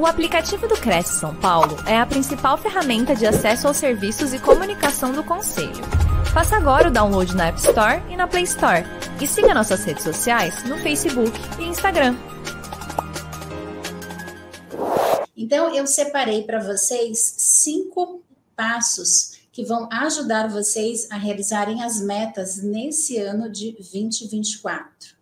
O aplicativo do Cresce São Paulo é a principal ferramenta de acesso aos serviços e comunicação do Conselho. Faça agora o download na App Store e na Play Store. E siga nossas redes sociais no Facebook e Instagram. Então, eu separei para vocês cinco passos que vão ajudar vocês a realizarem as metas nesse ano de 2024.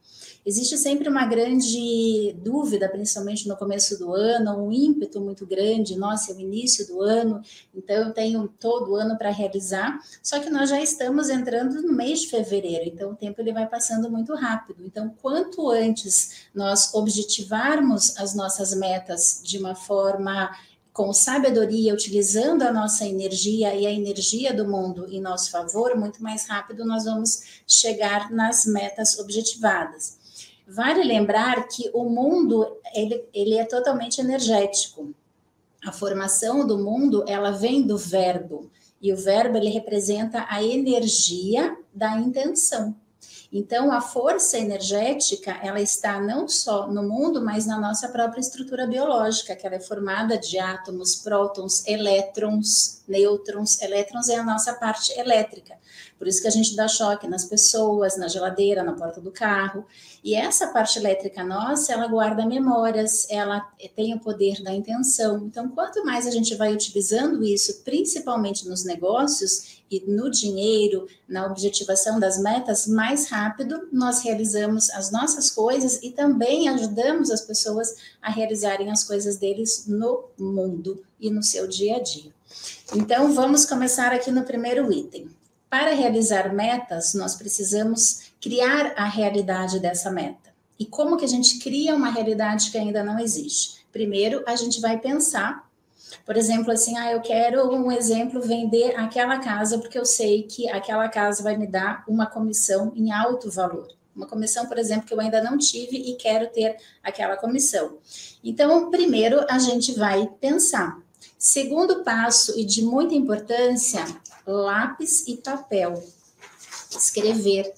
Existe sempre uma grande dúvida, principalmente no começo do ano, um ímpeto muito grande, nossa, é o início do ano, então eu tenho todo o ano para realizar, só que nós já estamos entrando no mês de fevereiro, então o tempo ele vai passando muito rápido. Então, quanto antes nós objetivarmos as nossas metas de uma forma com sabedoria, utilizando a nossa energia e a energia do mundo em nosso favor, muito mais rápido nós vamos chegar nas metas objetivadas. Vale lembrar que o mundo ele, ele é totalmente energético. A formação do mundo ela vem do verbo e o verbo ele representa a energia da intenção. Então, a força energética, ela está não só no mundo, mas na nossa própria estrutura biológica, que ela é formada de átomos, prótons, elétrons, nêutrons. Elétrons é a nossa parte elétrica. Por isso que a gente dá choque nas pessoas, na geladeira, na porta do carro. E essa parte elétrica nossa, ela guarda memórias, ela tem o poder da intenção. Então, quanto mais a gente vai utilizando isso, principalmente nos negócios e no dinheiro, na objetivação das metas, mais rápido nós realizamos as nossas coisas e também ajudamos as pessoas a realizarem as coisas deles no mundo e no seu dia a dia. Então, vamos começar aqui no primeiro item. Para realizar metas, nós precisamos criar a realidade dessa meta. E como que a gente cria uma realidade que ainda não existe? Primeiro, a gente vai pensar, por exemplo, assim, ah, eu quero um exemplo vender aquela casa porque eu sei que aquela casa vai me dar uma comissão em alto valor. Uma comissão, por exemplo, que eu ainda não tive e quero ter aquela comissão. Então, primeiro a gente vai pensar. Segundo passo, e de muita importância, lápis e papel. Escrever.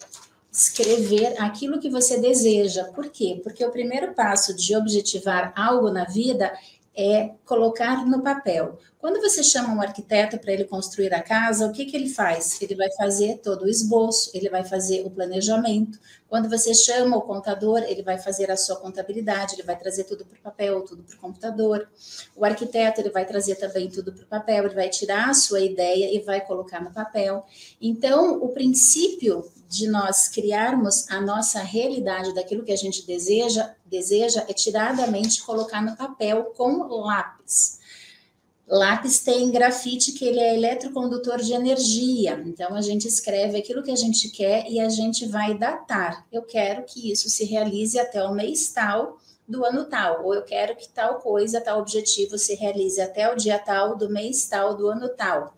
Escrever aquilo que você deseja. Por quê? Porque o primeiro passo de objetivar algo na vida é colocar no papel. Quando você chama um arquiteto para ele construir a casa, o que, que ele faz? Ele vai fazer todo o esboço, ele vai fazer o planejamento. Quando você chama o contador, ele vai fazer a sua contabilidade, ele vai trazer tudo para o papel, tudo para o computador. O arquiteto, ele vai trazer também tudo para o papel, ele vai tirar a sua ideia e vai colocar no papel. Então, o princípio de nós criarmos a nossa realidade daquilo que a gente deseja, deseja é tirar da mente e colocar no papel com lápis. Lápis tem grafite que ele é eletrocondutor de energia. Então a gente escreve aquilo que a gente quer e a gente vai datar. Eu quero que isso se realize até o mês tal do ano tal, ou eu quero que tal coisa, tal objetivo se realize até o dia tal do mês tal do ano tal.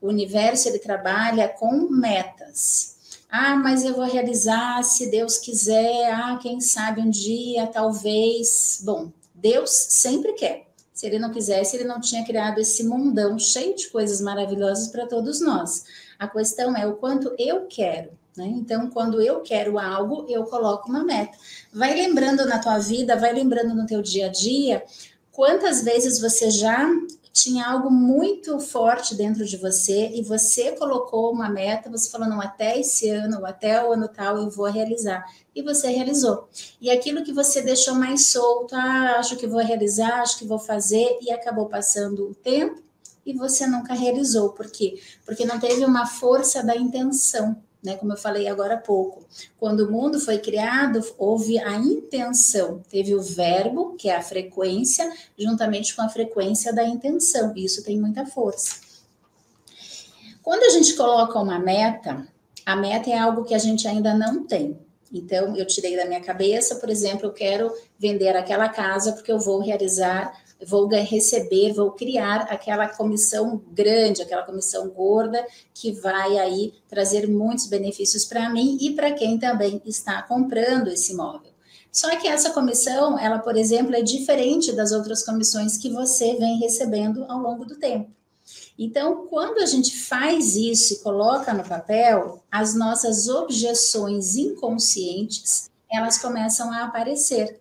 O universo ele trabalha com metas. Ah, mas eu vou realizar se Deus quiser. Ah, quem sabe um dia, talvez. Bom, Deus sempre quer. Se ele não quisesse, ele não tinha criado esse mundão cheio de coisas maravilhosas para todos nós. A questão é o quanto eu quero. Né? Então, quando eu quero algo, eu coloco uma meta. Vai lembrando na tua vida, vai lembrando no teu dia a dia, quantas vezes você já tinha algo muito forte dentro de você e você colocou uma meta, você falou, não, até esse ano, ou até o ano tal eu vou realizar. E você realizou. E aquilo que você deixou mais solto, ah, acho que vou realizar, acho que vou fazer, e acabou passando o tempo e você nunca realizou. Por quê? Porque não teve uma força da intenção né? Como eu falei agora há pouco. Quando o mundo foi criado, houve a intenção, teve o verbo, que é a frequência, juntamente com a frequência da intenção. Isso tem muita força. Quando a gente coloca uma meta, a meta é algo que a gente ainda não tem. Então, eu tirei da minha cabeça, por exemplo, eu quero vender aquela casa porque eu vou realizar vou receber, vou criar aquela comissão grande, aquela comissão gorda que vai aí trazer muitos benefícios para mim e para quem também está comprando esse imóvel. Só que essa comissão, ela, por exemplo, é diferente das outras comissões que você vem recebendo ao longo do tempo. Então, quando a gente faz isso e coloca no papel, as nossas objeções inconscientes, elas começam a aparecer.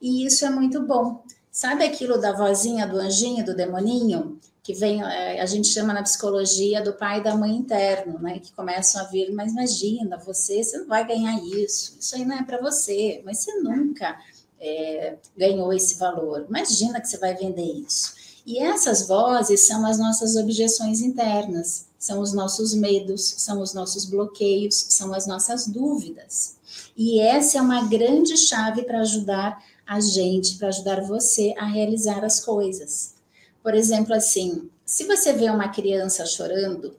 E isso é muito bom, Sabe aquilo da vozinha, do anjinho, do demoninho? Que vem, é, a gente chama na psicologia do pai e da mãe interno, né? Que começam a vir, mas imagina, você, você não vai ganhar isso, isso aí não é para você, mas você nunca é, ganhou esse valor. Imagina que você vai vender isso. E essas vozes são as nossas objeções internas, são os nossos medos, são os nossos bloqueios, são as nossas dúvidas. E essa é uma grande chave para ajudar a gente, para ajudar você a realizar as coisas. Por exemplo, assim, se você vê uma criança chorando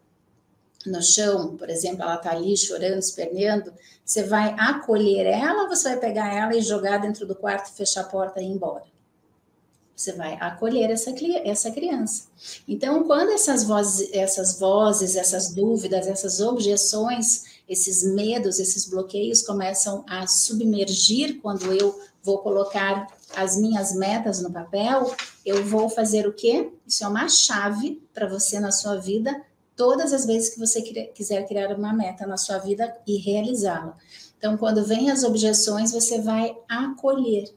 no chão, por exemplo, ela está ali chorando, esperneando, você vai acolher ela você vai pegar ela e jogar dentro do quarto, fechar a porta e ir embora? Você vai acolher essa, essa criança. Então, quando essas vozes, essas vozes, essas dúvidas, essas objeções, esses medos, esses bloqueios começam a submergir quando eu vou colocar as minhas metas no papel, eu vou fazer o quê? Isso é uma chave para você na sua vida, todas as vezes que você quiser criar uma meta na sua vida e realizá-la. Então, quando vem as objeções, você vai acolher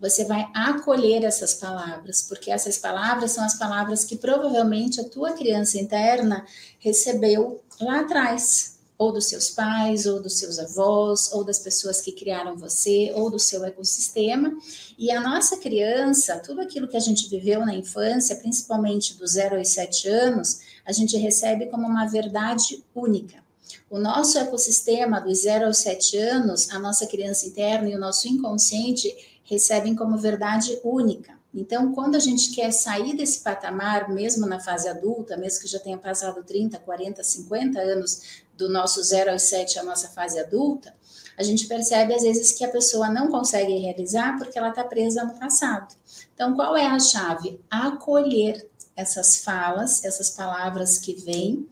você vai acolher essas palavras, porque essas palavras são as palavras que provavelmente a tua criança interna recebeu lá atrás, ou dos seus pais, ou dos seus avós, ou das pessoas que criaram você, ou do seu ecossistema. E a nossa criança, tudo aquilo que a gente viveu na infância, principalmente dos 0 aos 7 anos, a gente recebe como uma verdade única. O nosso ecossistema dos 0 aos 7 anos, a nossa criança interna e o nosso inconsciente recebem como verdade única. Então, quando a gente quer sair desse patamar, mesmo na fase adulta, mesmo que já tenha passado 30, 40, 50 anos do nosso 0 aos 7, a nossa fase adulta, a gente percebe às vezes que a pessoa não consegue realizar porque ela está presa no passado. Então, qual é a chave? Acolher essas falas, essas palavras que vêm,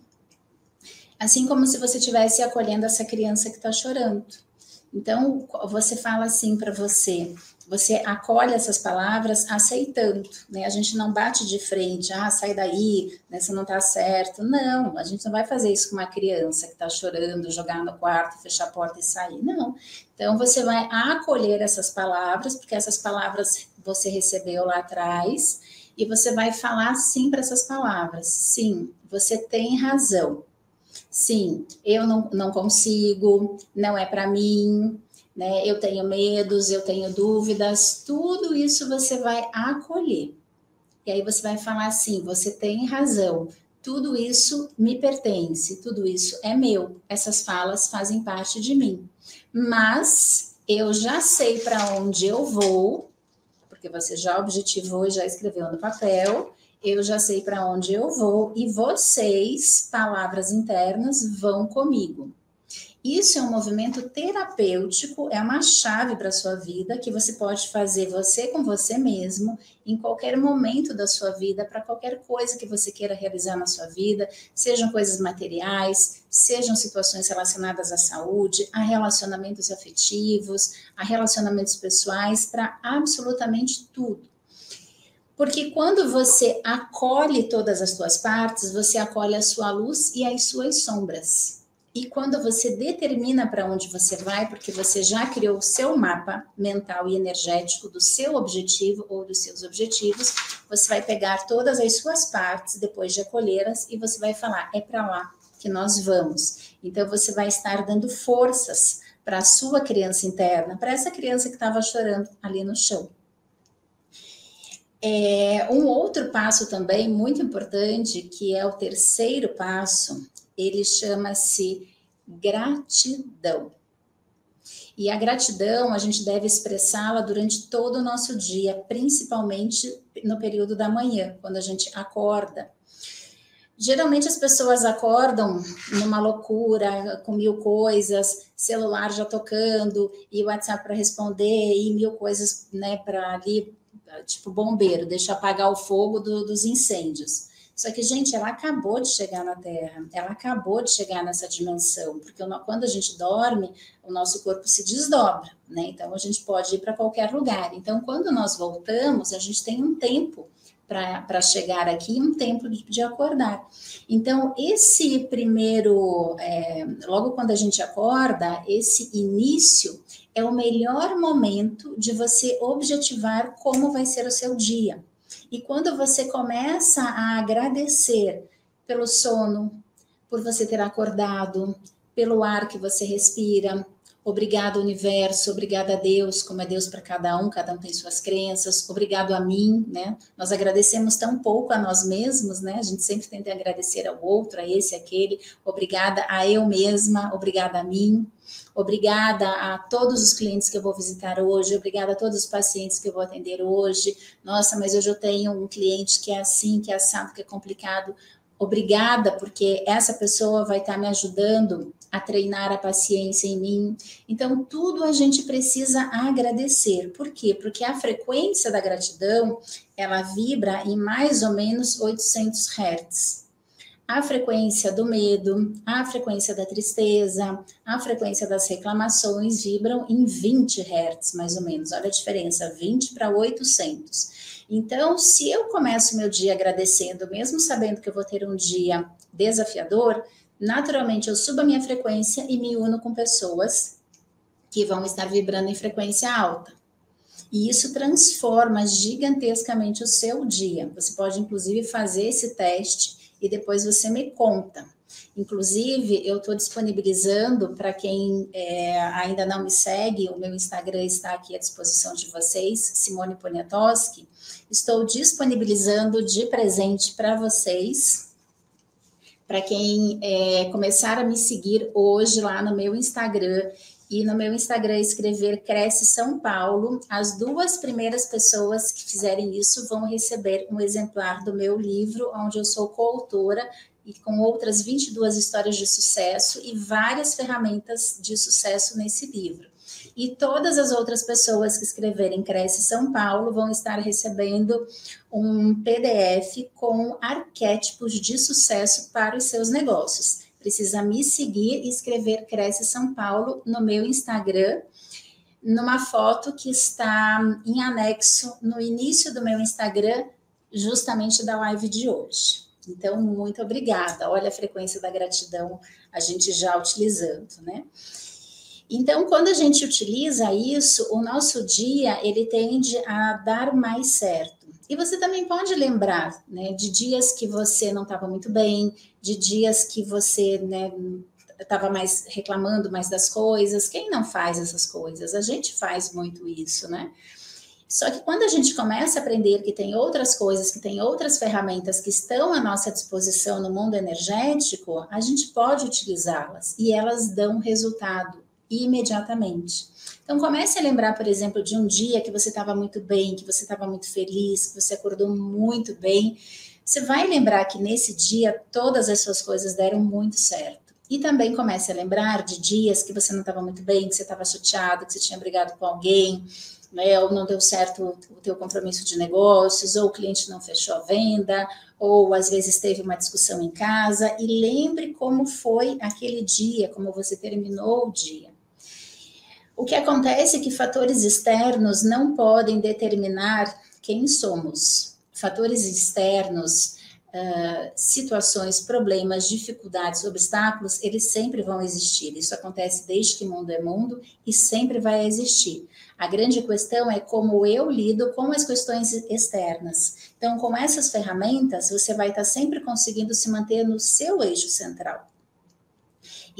assim como se você estivesse acolhendo essa criança que está chorando. Então, você fala assim para você: você acolhe essas palavras aceitando, né? A gente não bate de frente, ah, sai daí, né? Você não tá certo. Não, a gente não vai fazer isso com uma criança que tá chorando, jogar no quarto, fechar a porta e sair. Não. Então você vai acolher essas palavras, porque essas palavras você recebeu lá atrás, e você vai falar sim para essas palavras. Sim, você tem razão. Sim, eu não, não consigo, não é para mim, né? Eu tenho medos, eu tenho dúvidas, tudo isso você vai acolher. E aí você vai falar assim: você tem razão, tudo isso me pertence, tudo isso é meu, essas falas fazem parte de mim. Mas eu já sei para onde eu vou, porque você já objetivou e já escreveu no papel, eu já sei para onde eu vou e vocês, palavras internas, vão comigo. Isso é um movimento terapêutico, é uma chave para a sua vida que você pode fazer você com você mesmo, em qualquer momento da sua vida, para qualquer coisa que você queira realizar na sua vida, sejam coisas materiais, sejam situações relacionadas à saúde, a relacionamentos afetivos, a relacionamentos pessoais, para absolutamente tudo. Porque quando você acolhe todas as suas partes, você acolhe a sua luz e as suas sombras. E quando você determina para onde você vai, porque você já criou o seu mapa mental e energético do seu objetivo ou dos seus objetivos, você vai pegar todas as suas partes depois de acolhê-las e você vai falar: é para lá que nós vamos. Então você vai estar dando forças para a sua criança interna, para essa criança que estava chorando ali no chão. É, um outro passo também muito importante, que é o terceiro passo, ele chama-se gratidão. E a gratidão a gente deve expressá-la durante todo o nosso dia, principalmente no período da manhã, quando a gente acorda. Geralmente as pessoas acordam numa loucura, com mil coisas, celular já tocando, e WhatsApp para responder, e mil coisas né, para ali, tipo bombeiro, deixa apagar o fogo do, dos incêndios. Só que, gente, ela acabou de chegar na Terra, ela acabou de chegar nessa dimensão, porque quando a gente dorme, o nosso corpo se desdobra, né? Então a gente pode ir para qualquer lugar. Então, quando nós voltamos, a gente tem um tempo para chegar aqui um tempo de, de, acordar. Então, esse primeiro, é, logo quando a gente acorda, esse início é o melhor momento de você objetivar como vai ser o seu dia. E quando você começa a agradecer pelo sono, por você ter acordado, pelo ar que você respira, Obrigado, universo, obrigada a Deus, como é Deus para cada um, cada um tem suas crenças. Obrigado a mim, né? Nós agradecemos tão pouco a nós mesmos, né? A gente sempre tenta agradecer ao outro, a esse, aquele. Obrigada a eu mesma, obrigada a mim. Obrigada a todos os clientes que eu vou visitar hoje, obrigada a todos os pacientes que eu vou atender hoje. Nossa, mas hoje eu tenho um cliente que é assim, que é assado, que é complicado obrigada, porque essa pessoa vai estar me ajudando a treinar a paciência em mim. Então, tudo a gente precisa agradecer. Por quê? Porque a frequência da gratidão, ela vibra em mais ou menos 800 Hz. A frequência do medo, a frequência da tristeza, a frequência das reclamações vibram em 20 Hz, mais ou menos. Olha a diferença, 20 para 800. Então, se eu começo meu dia agradecendo, mesmo sabendo que eu vou ter um dia desafiador, naturalmente eu subo a minha frequência e me uno com pessoas que vão estar vibrando em frequência alta. E isso transforma gigantescamente o seu dia. Você pode, inclusive, fazer esse teste e depois você me conta. Inclusive, eu estou disponibilizando para quem é, ainda não me segue, o meu Instagram está aqui à disposição de vocês, Simone Poniatowski. Estou disponibilizando de presente para vocês, para quem é, começar a me seguir hoje lá no meu Instagram e no meu Instagram escrever Cresce São Paulo, as duas primeiras pessoas que fizerem isso vão receber um exemplar do meu livro, onde eu sou coautora e com outras 22 histórias de sucesso e várias ferramentas de sucesso nesse livro. E todas as outras pessoas que escreverem Cresce São Paulo vão estar recebendo um PDF com arquétipos de sucesso para os seus negócios. Precisa me seguir e escrever Cresce São Paulo no meu Instagram, numa foto que está em anexo no início do meu Instagram, justamente da live de hoje. Então, muito obrigada. Olha a frequência da gratidão a gente já utilizando, né? Então, quando a gente utiliza isso, o nosso dia ele tende a dar mais certo. E você também pode lembrar, né, de dias que você não estava muito bem, de dias que você, né, estava mais reclamando mais das coisas. Quem não faz essas coisas? A gente faz muito isso, né? Só que quando a gente começa a aprender que tem outras coisas, que tem outras ferramentas que estão à nossa disposição no mundo energético, a gente pode utilizá-las e elas dão resultado imediatamente. Então comece a lembrar, por exemplo, de um dia que você estava muito bem, que você estava muito feliz, que você acordou muito bem. Você vai lembrar que nesse dia todas as suas coisas deram muito certo. E também comece a lembrar de dias que você não estava muito bem, que você estava chateado, que você tinha brigado com alguém, né, ou não deu certo o teu compromisso de negócios, ou o cliente não fechou a venda, ou às vezes teve uma discussão em casa, e lembre como foi aquele dia, como você terminou o dia. O que acontece é que fatores externos não podem determinar quem somos. Fatores externos, uh, situações, problemas, dificuldades, obstáculos, eles sempre vão existir. Isso acontece desde que mundo é mundo e sempre vai existir. A grande questão é como eu lido com as questões externas. Então, com essas ferramentas, você vai estar sempre conseguindo se manter no seu eixo central.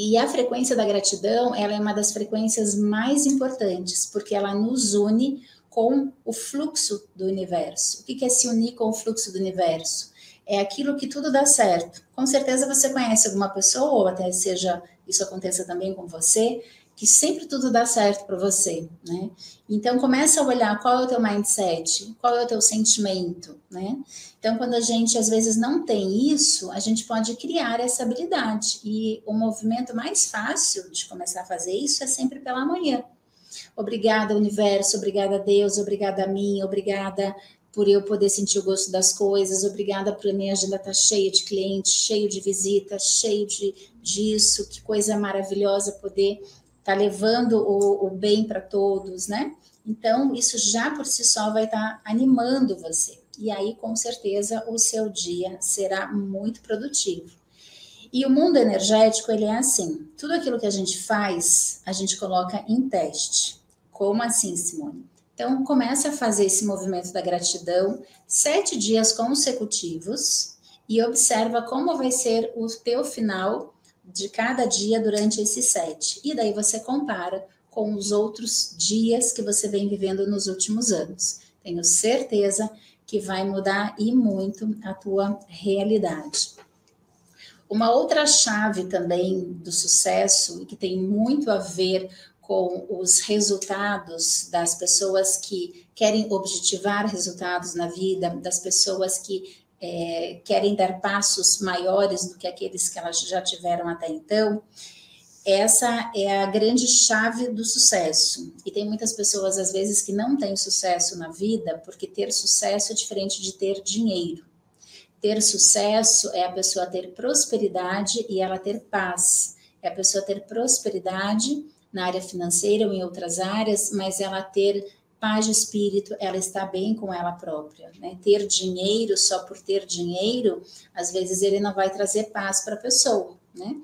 E a frequência da gratidão, ela é uma das frequências mais importantes, porque ela nos une com o fluxo do universo. O que é se unir com o fluxo do universo? É aquilo que tudo dá certo. Com certeza você conhece alguma pessoa, ou até seja isso aconteça também com você, que sempre tudo dá certo para você, né? Então começa a olhar qual é o teu mindset, qual é o teu sentimento, né? Então quando a gente às vezes não tem isso, a gente pode criar essa habilidade e o movimento mais fácil de começar a fazer isso é sempre pela manhã. Obrigada universo, obrigada a Deus, obrigada a mim, obrigada por eu poder sentir o gosto das coisas, obrigada por minha agenda estar tá cheia de clientes, cheio de visitas, cheio de disso, que coisa maravilhosa poder está levando o, o bem para todos, né? Então, isso já por si só vai estar tá animando você. e aí com certeza o seu dia será muito produtivo. E o mundo energético, ele é assim, tudo aquilo que a gente faz, a gente coloca em teste. Como assim, Simone? Então, comece a fazer esse movimento da gratidão sete dias consecutivos e observa como vai ser o teu final de cada dia durante esses sete. E daí você compara com os outros dias que você vem vivendo nos últimos anos. Tenho certeza que vai mudar e muito a tua realidade. Uma outra chave também do sucesso, que tem muito a ver com os resultados das pessoas que querem objetivar resultados na vida, das pessoas que é, querem dar passos maiores do que aqueles que elas já tiveram até então, essa é a grande chave do sucesso. E tem muitas pessoas, às vezes, que não têm sucesso na vida, porque ter sucesso é diferente de ter dinheiro. Ter sucesso é a pessoa ter prosperidade e ela ter paz. É a pessoa ter prosperidade na área financeira ou em outras áreas, mas ela ter paz de espírito, ela está bem com ela própria. Né? Ter dinheiro só por ter dinheiro, às vezes ele não vai trazer paz para a pessoa. Né?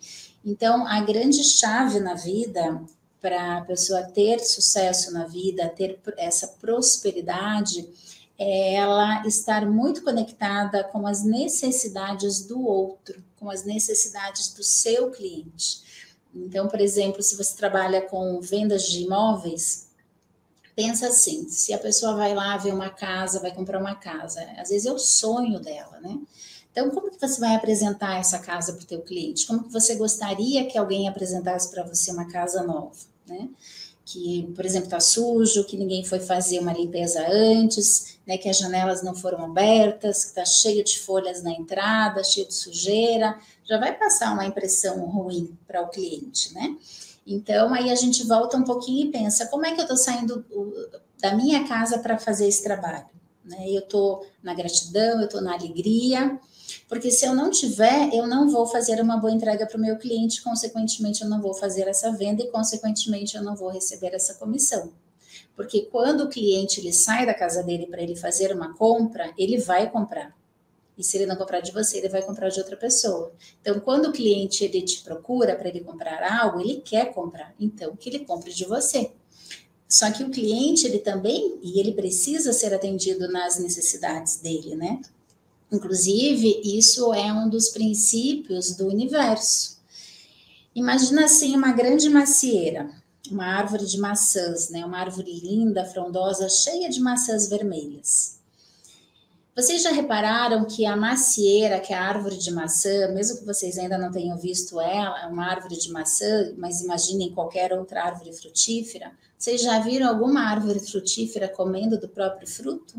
Então, a grande chave na vida para a pessoa ter sucesso na vida, ter essa prosperidade, é ela estar muito conectada com as necessidades do outro, com as necessidades do seu cliente. Então, por exemplo, se você trabalha com vendas de imóveis, pensa assim, se a pessoa vai lá ver uma casa, vai comprar uma casa, às vezes é o sonho dela, né? Então, como que você vai apresentar essa casa para o teu cliente? Como que você gostaria que alguém apresentasse para você uma casa nova, né? Que, por exemplo, está sujo, que ninguém foi fazer uma limpeza antes, né? Que as janelas não foram abertas, que está cheio de folhas na entrada, cheio de sujeira, já vai passar uma impressão ruim para o cliente, né? Então, aí a gente volta um pouquinho e pensa, como é que eu estou saindo da minha casa para fazer esse trabalho? Né? Eu estou na gratidão, eu estou na alegria, porque se eu não tiver, eu não vou fazer uma boa entrega para o meu cliente, consequentemente, eu não vou fazer essa venda e, consequentemente, eu não vou receber essa comissão. Porque quando o cliente ele sai da casa dele para ele fazer uma compra, ele vai comprar. E se ele não comprar de você, ele vai comprar de outra pessoa. Então, quando o cliente ele te procura para ele comprar algo, ele quer comprar. Então, que ele compre de você. Só que o cliente, ele também, e ele precisa ser atendido nas necessidades dele, né? Inclusive, isso é um dos princípios do universo. Imagina assim uma grande macieira, uma árvore de maçãs, né? Uma árvore linda, frondosa, cheia de maçãs vermelhas. Vocês já repararam que a macieira, que é a árvore de maçã, mesmo que vocês ainda não tenham visto ela, é uma árvore de maçã, mas imaginem qualquer outra árvore frutífera. Vocês já viram alguma árvore frutífera comendo do próprio fruto?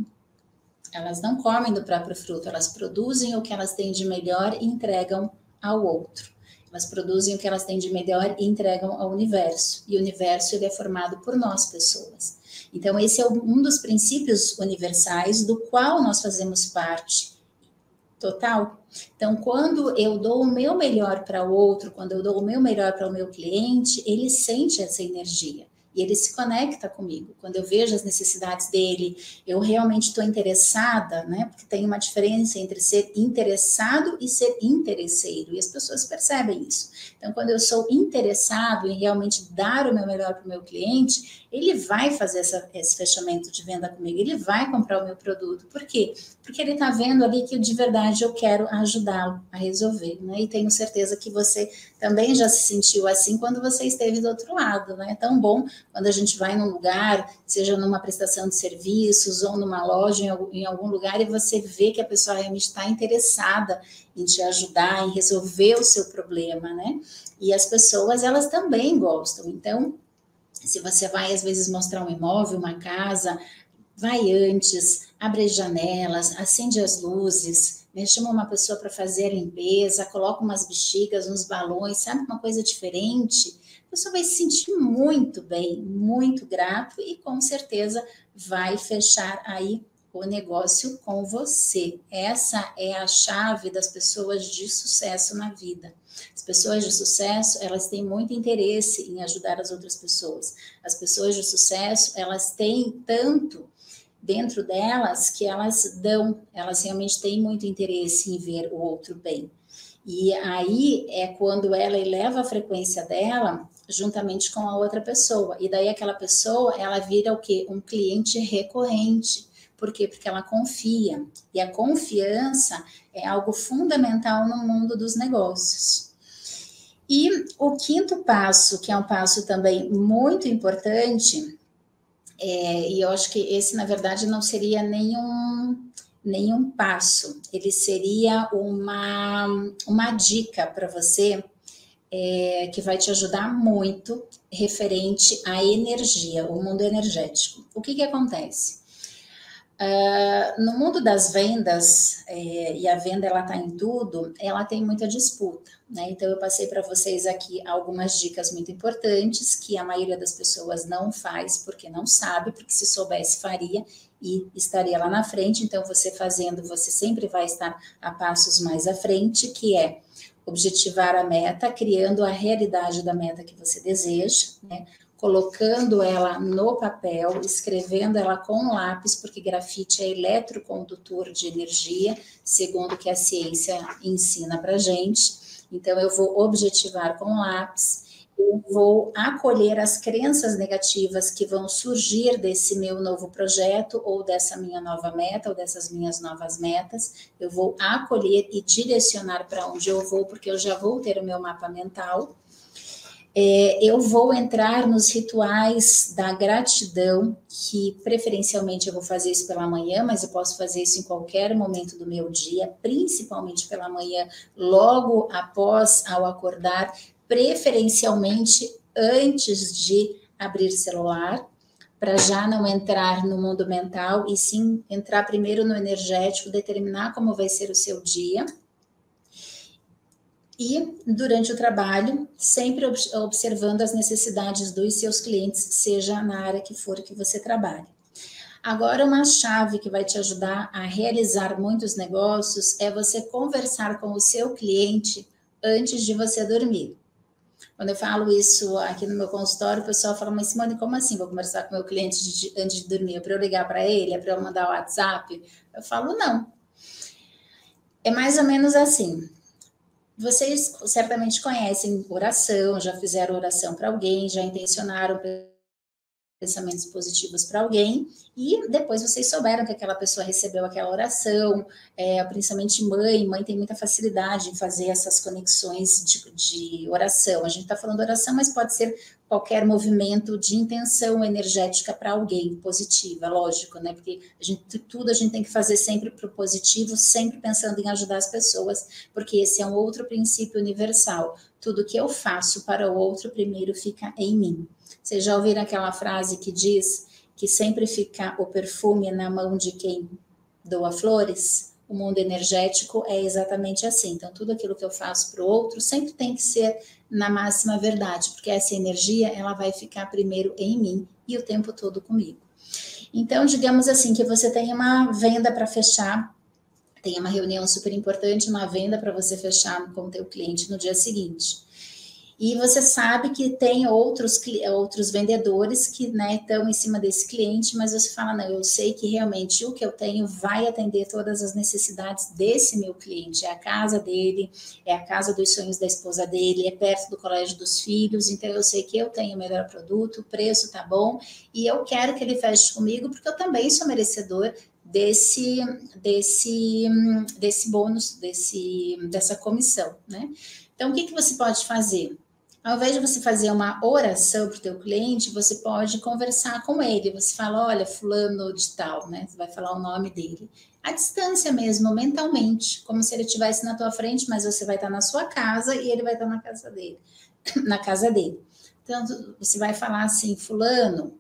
Elas não comem do próprio fruto, elas produzem o que elas têm de melhor e entregam ao outro. Elas produzem o que elas têm de melhor e entregam ao universo. E o universo ele é formado por nós, pessoas. Então, esse é um dos princípios universais do qual nós fazemos parte total. Então, quando eu dou o meu melhor para o outro, quando eu dou o meu melhor para o meu cliente, ele sente essa energia e ele se conecta comigo. Quando eu vejo as necessidades dele, eu realmente estou interessada, né? Porque tem uma diferença entre ser interessado e ser interesseiro, e as pessoas percebem isso. Então, quando eu sou interessado em realmente dar o meu melhor para o meu cliente, ele vai fazer essa, esse fechamento de venda comigo, ele vai comprar o meu produto. Por quê? Porque ele está vendo ali que de verdade eu quero ajudá-lo a resolver, né? E tenho certeza que você também já se sentiu assim quando você esteve do outro lado, né? É tão bom quando a gente vai num lugar, seja numa prestação de serviços ou numa loja, em algum, lugar, e você vê que a pessoa realmente está interessada em te ajudar, em resolver o seu problema, né? E as pessoas, elas também gostam. Então, se você vai, às vezes, mostrar um imóvel, uma casa, vai antes, abre as janelas, acende as luzes, né? chama uma pessoa para fazer a limpeza, coloca umas bexigas, uns balões, sabe? Uma coisa diferente. Pessoa vai se sentir muito bem, muito grato e com certeza vai fechar aí o negócio com você. Essa é a chave das pessoas de sucesso na vida. As pessoas de sucesso, elas têm muito interesse em ajudar as outras pessoas. As pessoas de sucesso, elas têm tanto dentro delas que elas dão, elas realmente têm muito interesse em ver o outro bem. E aí é quando ela eleva a frequência dela juntamente com a outra pessoa. E daí aquela pessoa, ela vira o quê? Um cliente recorrente. Por quê? Porque ela confia. E a confiança é algo fundamental no mundo dos negócios. E o quinto passo, que é um passo também muito importante, é, e eu acho que esse, na verdade, não seria nenhum, nenhum passo, ele seria uma, uma dica para você é, que vai te ajudar muito referente à energia, o mundo energético. O que, que acontece? Uh, no mundo das vendas, é, e a venda ela está em tudo, ela tem muita disputa. Né? Então, eu passei para vocês aqui algumas dicas muito importantes que a maioria das pessoas não faz porque não sabe, porque se soubesse faria e estaria lá na frente. Então, você fazendo, você sempre vai estar a passos mais à frente, que é objetivar a meta, criando a realidade da meta que você deseja, né? colocando ela no papel, escrevendo ela com lápis, porque grafite é eletrocondutor de energia, segundo o que a ciência ensina para gente. Então, eu vou objetivar com lápis, eu vou acolher as crenças negativas que vão surgir desse meu novo projeto, ou dessa minha nova meta, ou dessas minhas novas metas. Eu vou acolher e direcionar para onde eu vou, porque eu já vou ter o meu mapa mental. É, eu vou entrar nos rituais da gratidão, que preferencialmente eu vou fazer isso pela manhã, mas eu posso fazer isso em qualquer momento do meu dia, principalmente pela manhã, logo após ao acordar, preferencialmente antes de abrir celular, para já não entrar no mundo mental e sim entrar primeiro no energético, determinar como vai ser o seu dia. E durante o trabalho, sempre observando as necessidades dos seus clientes, seja na área que for que você trabalhe. Agora, uma chave que vai te ajudar a realizar muitos negócios é você conversar com o seu cliente antes de você dormir. Quando eu falo isso aqui no meu consultório, o pessoal fala, mas Simone, como assim? Vou conversar com meu cliente de, antes de dormir? É para eu ligar para ele? É para eu mandar o WhatsApp? Eu falo, não. É mais ou menos assim. Vocês certamente conhecem oração, já fizeram oração para alguém, já intencionaram pensamentos positivos para alguém, e depois vocês souberam que aquela pessoa recebeu aquela oração, é, principalmente mãe, mãe tem muita facilidade em fazer essas conexões de, de oração. A gente está falando oração, mas pode ser qualquer movimento de intenção energética para alguém, positiva, lógico, né? Porque a gente, tudo a gente tem que fazer sempre para o positivo, sempre pensando em ajudar as pessoas, porque esse é um outro princípio universal. Tudo que eu faço para o outro, primeiro fica em mim. Vocês já ouviram aquela frase que diz que sempre fica o perfume na mão de quem doa flores? O mundo energético é exatamente assim. Então, tudo aquilo que eu faço para o outro sempre tem que ser na máxima verdade, porque essa energia ela vai ficar primeiro em mim e o tempo todo comigo. Então, digamos assim que você tem uma venda para fechar, tem uma reunião super importante, uma venda para você fechar com o teu cliente no dia seguinte e você sabe que tem outros, outros vendedores que né, estão em cima desse cliente, mas você fala, não, eu sei que realmente o que eu tenho vai atender todas as necessidades desse meu cliente, é a casa dele, é a casa dos sonhos da esposa dele, é perto do colégio dos filhos, então eu sei que eu tenho o melhor produto, o preço tá bom, e eu quero que ele feche comigo, porque eu também sou merecedor desse desse desse bônus, desse dessa comissão, né? Então, o que, que você pode fazer? Ao invés de você fazer uma oração para o teu cliente, você pode conversar com ele. Você fala, olha, fulano de tal, né? Você vai falar o nome dele. A distância mesmo, mentalmente, como se ele estivesse na tua frente, mas você vai estar na sua casa e ele vai estar na casa dele. Na casa dele. Então, você vai falar assim, fulano,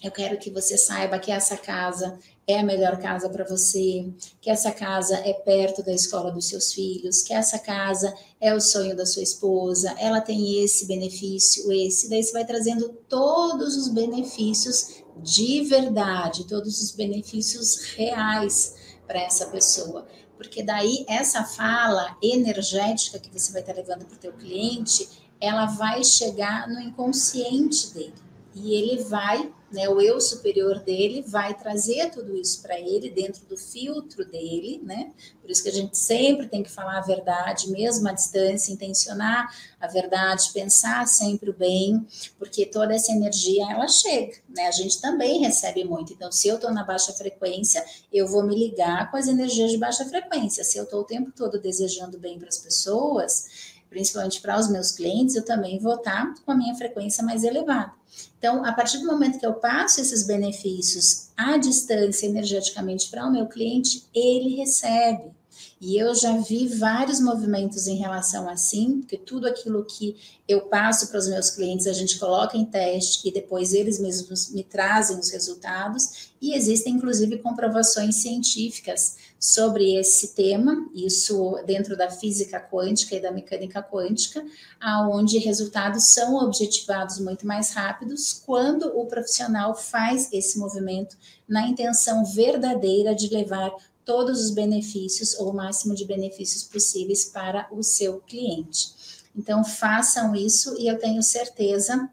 eu quero que você saiba que essa casa é a melhor casa para você, que essa casa é perto da escola dos seus filhos, que essa casa é o sonho da sua esposa, ela tem esse benefício, esse. Daí você vai trazendo todos os benefícios de verdade, todos os benefícios reais para essa pessoa. Porque daí essa fala energética que você vai estar levando para o teu cliente, ela vai chegar no inconsciente dele e ele vai né, o eu superior dele vai trazer tudo isso para ele dentro do filtro dele, né? Por isso que a gente sempre tem que falar a verdade, mesmo à distância, intencionar a verdade, pensar sempre o bem, porque toda essa energia ela chega, né? A gente também recebe muito. Então, se eu estou na baixa frequência, eu vou me ligar com as energias de baixa frequência. Se eu estou o tempo todo desejando bem para as pessoas, principalmente para os meus clientes, eu também vou estar tá com a minha frequência mais elevada. Então, a partir do momento que eu passo esses benefícios à distância energeticamente para o meu cliente, ele recebe. E eu já vi vários movimentos em relação assim, porque tudo aquilo que eu passo para os meus clientes, a gente coloca em teste e depois eles mesmos me trazem os resultados. E existem, inclusive, comprovações científicas sobre esse tema, isso dentro da física quântica e da mecânica quântica, aonde resultados são objetivados muito mais rápidos quando o profissional faz esse movimento na intenção verdadeira de levar todos os benefícios ou o máximo de benefícios possíveis para o seu cliente. Então, façam isso e eu tenho certeza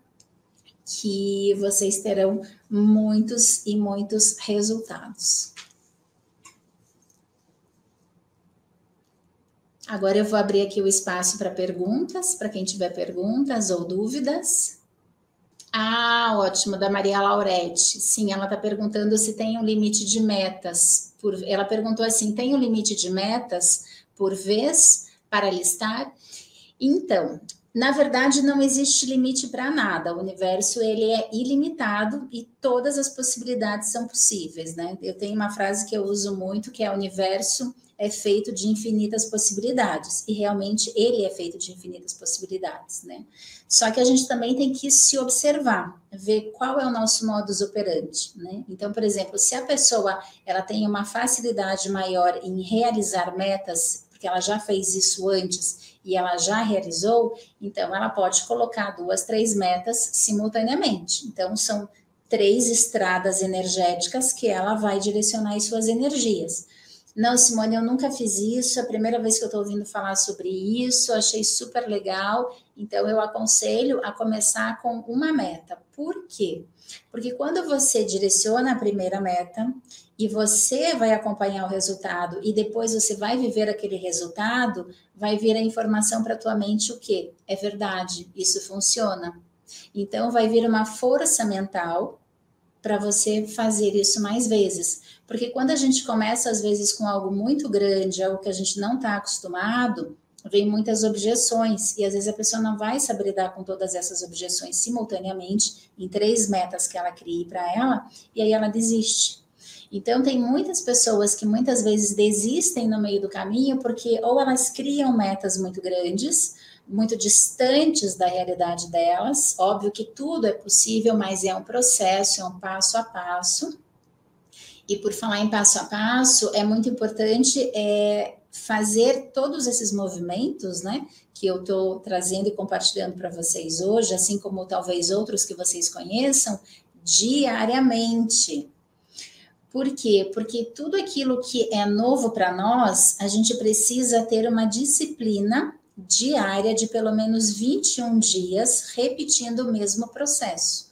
que vocês terão muitos e muitos resultados. Agora eu vou abrir aqui o espaço para perguntas, para quem tiver perguntas ou dúvidas. Ah, ótimo, da Maria Laurete. Sim, ela está perguntando se tem um limite de metas. Por, ela perguntou assim: tem um limite de metas por vez para listar? Então, na verdade, não existe limite para nada. O universo ele é ilimitado e todas as possibilidades são possíveis, né? Eu tenho uma frase que eu uso muito que é o universo é feito de infinitas possibilidades, e realmente ele é feito de infinitas possibilidades, né? Só que a gente também tem que se observar, ver qual é o nosso modus operandi, né? Então, por exemplo, se a pessoa ela tem uma facilidade maior em realizar metas, porque ela já fez isso antes e ela já realizou, então ela pode colocar duas, três metas simultaneamente. Então, são três estradas energéticas que ela vai direcionar as suas energias. Não, Simone, eu nunca fiz isso, é a primeira vez que eu estou ouvindo falar sobre isso, achei super legal. Então, eu aconselho a começar com uma meta. Por quê? Porque quando você direciona a primeira meta e você vai acompanhar o resultado e depois você vai viver aquele resultado, vai vir a informação para tua mente o quê? É verdade, isso funciona. Então, vai vir uma força mental para você fazer isso mais vezes. Porque quando a gente começa, às vezes, com algo muito grande, algo que a gente não está acostumado, vem muitas objeções, e às vezes a pessoa não vai saber lidar com todas essas objeções simultaneamente, em três metas que ela crie para ela, e aí ela desiste. Então, tem muitas pessoas que muitas vezes desistem no meio do caminho, porque ou elas criam metas muito grandes, muito distantes da realidade delas. Óbvio que tudo é possível, mas é um processo, é um passo a passo. E por falar em passo a passo, é muito importante é, fazer todos esses movimentos, né, que eu estou trazendo e compartilhando para vocês hoje, assim como talvez outros que vocês conheçam, diariamente. Por quê? Porque tudo aquilo que é novo para nós, a gente precisa ter uma disciplina diária de pelo menos 21 dias, repetindo o mesmo processo.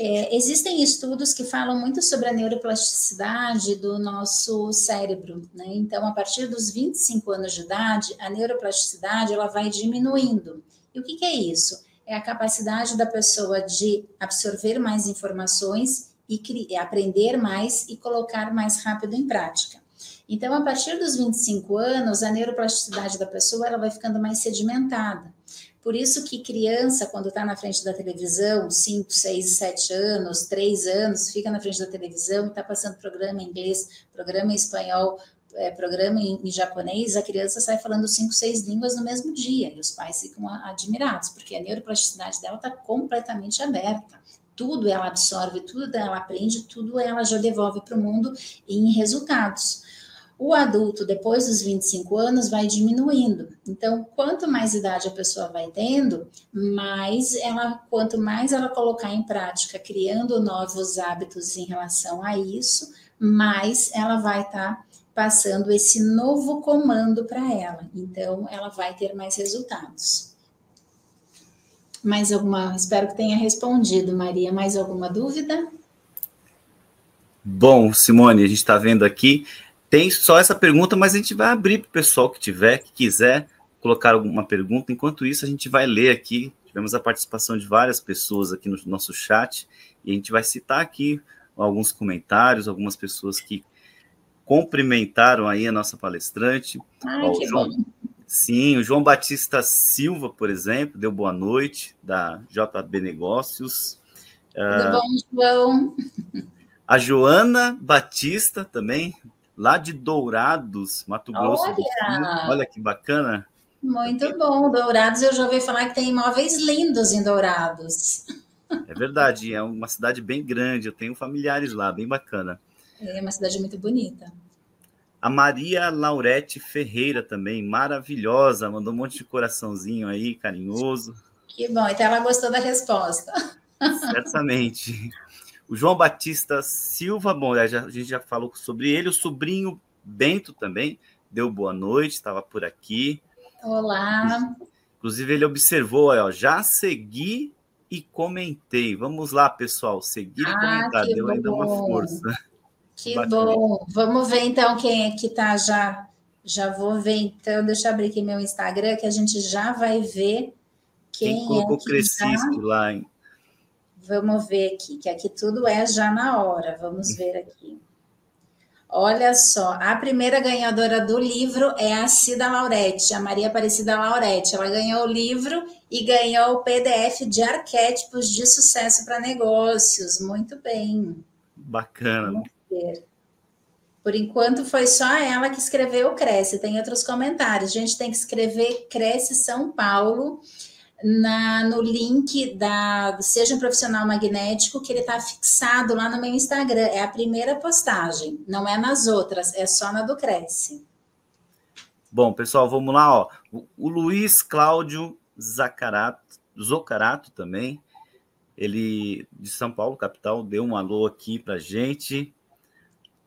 É, existem estudos que falam muito sobre a neuroplasticidade do nosso cérebro, né? Então, a partir dos 25 anos de idade, a neuroplasticidade ela vai diminuindo. E o que, que é isso? É a capacidade da pessoa de absorver mais informações e aprender mais e colocar mais rápido em prática. Então, a partir dos 25 anos, a neuroplasticidade da pessoa ela vai ficando mais sedimentada. Por isso que criança, quando está na frente da televisão, 5, 6, 7 anos, 3 anos, fica na frente da televisão e está passando programa em inglês, programa em espanhol, é, programa em, em, japonês, a criança sai falando 5, 6 línguas no mesmo dia. E os pais ficam admirados, porque a neuroplasticidade dela está completamente aberta. Tudo ela absorve, tudo ela aprende, tudo ela já devolve para o mundo em resultados. O adulto, depois dos 25 anos, vai diminuindo. Então, quanto mais idade a pessoa vai tendo, mais ela, quanto mais ela colocar em prática, criando novos hábitos em relação a isso, mais ela vai estar tá passando esse novo comando para ela. Então, ela vai ter mais resultados. Mais alguma? Espero que tenha respondido, Maria. Mais alguma dúvida? Bom, Simone, a gente está vendo aqui. Tem só essa pergunta, mas a gente vai abrir para o pessoal que tiver, que quiser colocar alguma pergunta. Enquanto isso, a gente vai ler aqui. Tivemos a participação de várias pessoas aqui no nosso chat e a gente vai citar aqui alguns comentários, algumas pessoas que cumprimentaram aí a nossa palestrante. Ai, Ó, que João, bom. Sim, o João Batista Silva, por exemplo, deu boa noite, da JB Negócios. Tudo uh, bom, João? A Joana Batista também, lá de Dourados, Mato Grosso Olha. do Sul. Olha que bacana. Muito bom. Dourados, eu já ouvi falar que tem imóveis lindos em Dourados. É verdade, é uma cidade bem grande, eu tenho familiares lá, bem bacana. É uma cidade muito bonita. A Maria Laurete Ferreira também, maravilhosa, mandou um monte de coraçãozinho aí, carinhoso. Que bom, então ela gostou da resposta. Certamente. O João Batista Silva, bom, a gente já falou sobre ele, o sobrinho Bento também deu boa noite, estava por aqui. Olá. Inclusive, ele observou, ó, já segui e comentei. Vamos lá, pessoal, seguir ah, e comentar, deu bom. ainda uma força. Que Bacana. bom. Vamos ver então quem é que está já. Já vou ver então, deixa eu abrir aqui meu Instagram, que a gente já vai ver quem, quem colocou é que Crescisco tá... lá, hein? Vamos ver aqui, que aqui tudo é já na hora. Vamos ver aqui. Olha só, a primeira ganhadora do livro é a Cida Laurete, a Maria Aparecida Laurete. Ela ganhou o livro e ganhou o PDF de arquétipos de sucesso para negócios. Muito bem. Bacana. Por enquanto foi só ela que escreveu Cresce. Tem outros comentários. A gente tem que escrever Cresce São Paulo na, no link da Seja um Profissional Magnético, que ele está fixado lá no meu Instagram. É a primeira postagem, não é nas outras, é só na do Cresce. Bom, pessoal, vamos lá. Ó. O Luiz Cláudio Zacarato, Zocarato também, ele de São Paulo, capital, deu um alô aqui para gente.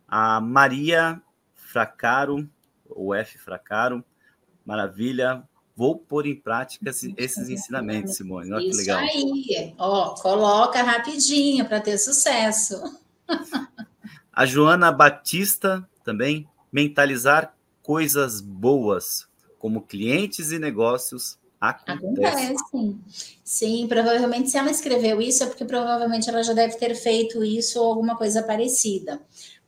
A Maria Fracaro, o F Fracaro, maravilha. Vou pôr em prática esses ensinamentos, Simone. Olha Isso que legal. aí, ó, coloca rapidinho para ter sucesso. A Joana Batista também, mentalizar coisas boas, como clientes e negócios acontecem. Acontece. Sim, provavelmente se ela escreveu isso é porque provavelmente ela já deve ter feito isso ou alguma coisa parecida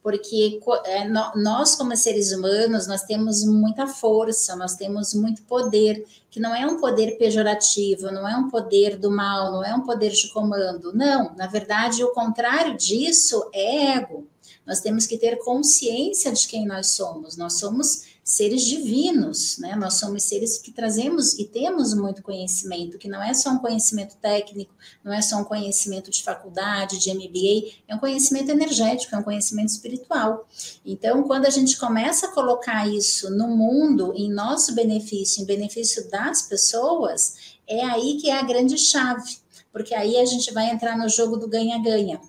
porque é, nós, como seres humanos, nós temos muita força, nós temos muito poder, que não é um poder pejorativo, não é um poder do mal, não é um poder de comando. Não, na verdade, o contrário disso é ego. Nós temos que ter consciência de quem nós somos. Nós somos seres divinos, né? Nós somos seres que trazemos e temos muito conhecimento, que não é só um conhecimento técnico, não é só um conhecimento de faculdade, de MBA, é um conhecimento energético, é um conhecimento espiritual. Então, quando a gente começa a colocar isso no mundo, em nosso benefício, em benefício das pessoas, é aí que é a grande chave, porque aí a gente vai entrar no jogo do ganha-ganha.